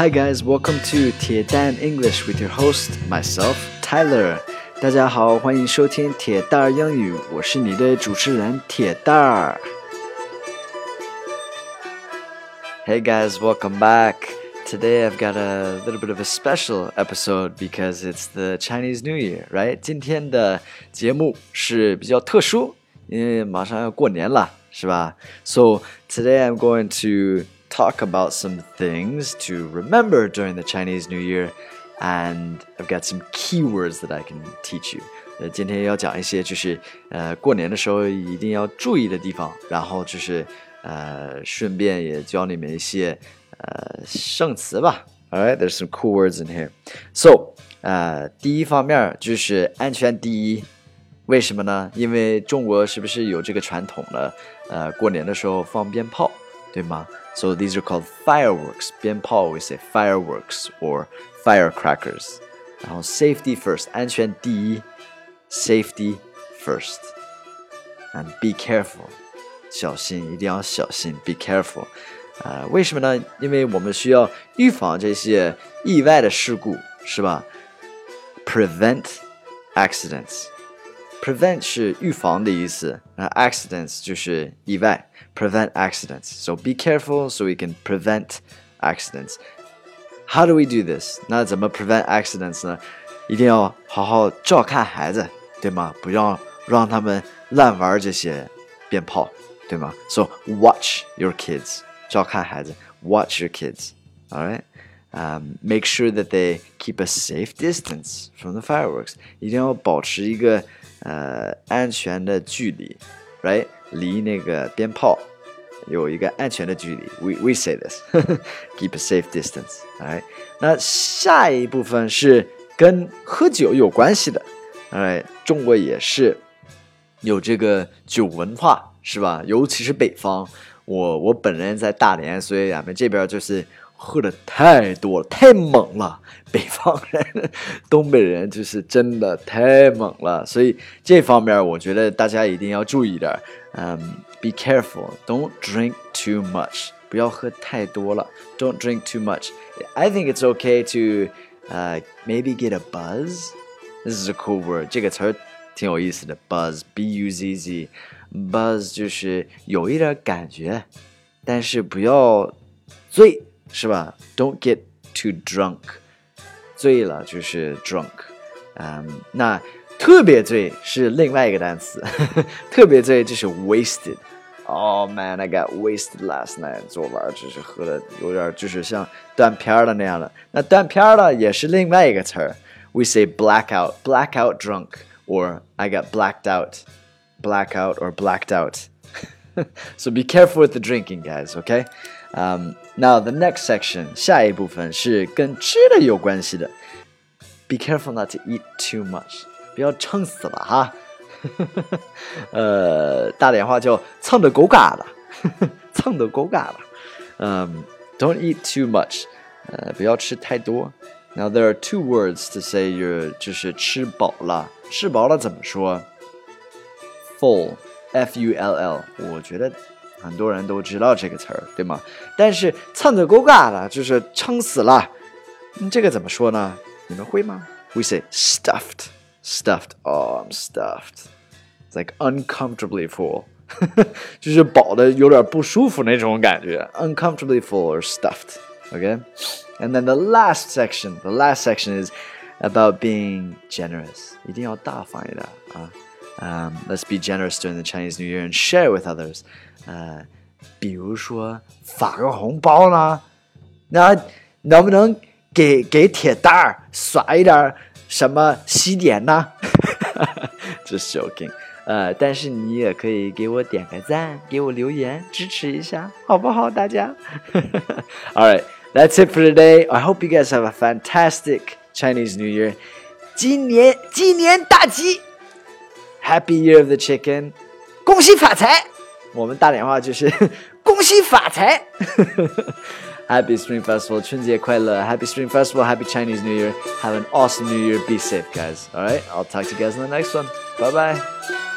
Hi guys, welcome to 铁蛋 English with your host myself Tyler. 大家好，欢迎收听铁蛋儿英语，我是你的主持人铁蛋儿。Hey guys, welcome back. Today I've got a little bit of a special episode because it's the Chinese New Year, right? 今天的节目是比较特殊，因为马上要过年了，是吧？So today I'm going to talk about some things to remember during the Chinese New Year, and I've got some keywords that I can teach you. 呃，今天要讲一些就是呃过年的时候一定要注意的地方，然后就是呃顺便也教你们一些呃圣词吧。Alright, there's some cool words in here. So，呃，第一方面就是安全第一。为什么呢？因为中国是不是有这个传统呢？呃，过年的时候放鞭炮， 对吗？so these are called fireworks. 鞭炮 we say fireworks or firecrackers. 然后 safety first, 安全第一 safety first. And be careful, 小心，一定要小心 be careful. 呃，为什么呢？因为我们需要预防这些意外的事故，是吧？Prevent accidents. Prevent 是预防的意思，那 accidents 就是意外。prevent accidents. So be careful so we can prevent accidents. How do we do this? 那怎么 prevent accidents 呢？一定要好好照看孩子，对吗？不要让他们乱玩这些鞭炮，对吗？So watch your kids，照看孩子，watch your kids. All right. Um, make sure that they keep a safe distance from the fireworks. 一定要保持一个呃安全的距离，right？离那个鞭炮有一个安全的距离。We we say this, keep a safe distance. Alright，那下一部分是跟喝酒有关系的。Alright，中国也是有这个酒文化，是吧？尤其是北方。我我本人在大连，所以俺们这边就是喝的太多了，太猛了。北方人、东北人就是真的太猛了，所以这方面我觉得大家一定要注意点。嗯，be careful, don't drink too much，不要喝太多了。Don't drink too much. I think it's okay to, uh, maybe get a buzz. This is a cool word. 这个词儿挺有意思的，buzz, b-u-z-z, buzz 就是有一点感觉，但是不要醉，是吧？Don't get too drunk. 醉了就是 drunk，嗯，那特别醉是另外一个单词，特别醉就是 wasted。Oh man, I got wasted last night。昨晚就是喝的有点就是像断片了那样的。那断片了也是另外一个词儿，we say blackout, blackout drunk, or I got blacked out, blackout or blacked out. so be careful with the drinking, guys. Okay. Um, now the next section 下一部分是跟吃的有关系的。Be careful not to eat too much，不要撑死了哈。呃，大连话叫蹭的狗嘎了，蹭的狗嘎了。嗯，Don't eat too much，呃，不要吃太多。Now there are two words to say you're 就是吃饱了，吃饱了怎么说？Full，f u l l，我觉得。 很多人都知道这个词儿，对吗？但是蹭的够嘎了，就是撑死了。这个怎么说呢？你们会吗？We say stuffed, stuffed. Oh, I'm stuffed. It's like uncomfortably full. 就是饱的有点不舒服那种感觉。Uncomfortably full or stuffed. Okay. And then the last section, the last section is about being generous. 一定要大方一点啊。 Um, let's be generous during the Chinese New Year and share with others. 呃，比如说发个红包呢，那能不能给给铁蛋儿刷一点什么喜点呢？Just joking，呃，但是你也可以给我点个赞，给我留言支持一下，好不好，大家？All right, that's it for today. I hope you guys have a fantastic Chinese New Year. 今年今年大吉 ，Happy Year of the Chicken，恭喜发财！我们大连话就是恭喜发财，Happy Spring Festival，春节快乐，Happy Spring Festival，Happy Chinese New Year，Have an awesome New Year，Be safe guys，All right，I'll talk to you guys in the next one，Bye bye。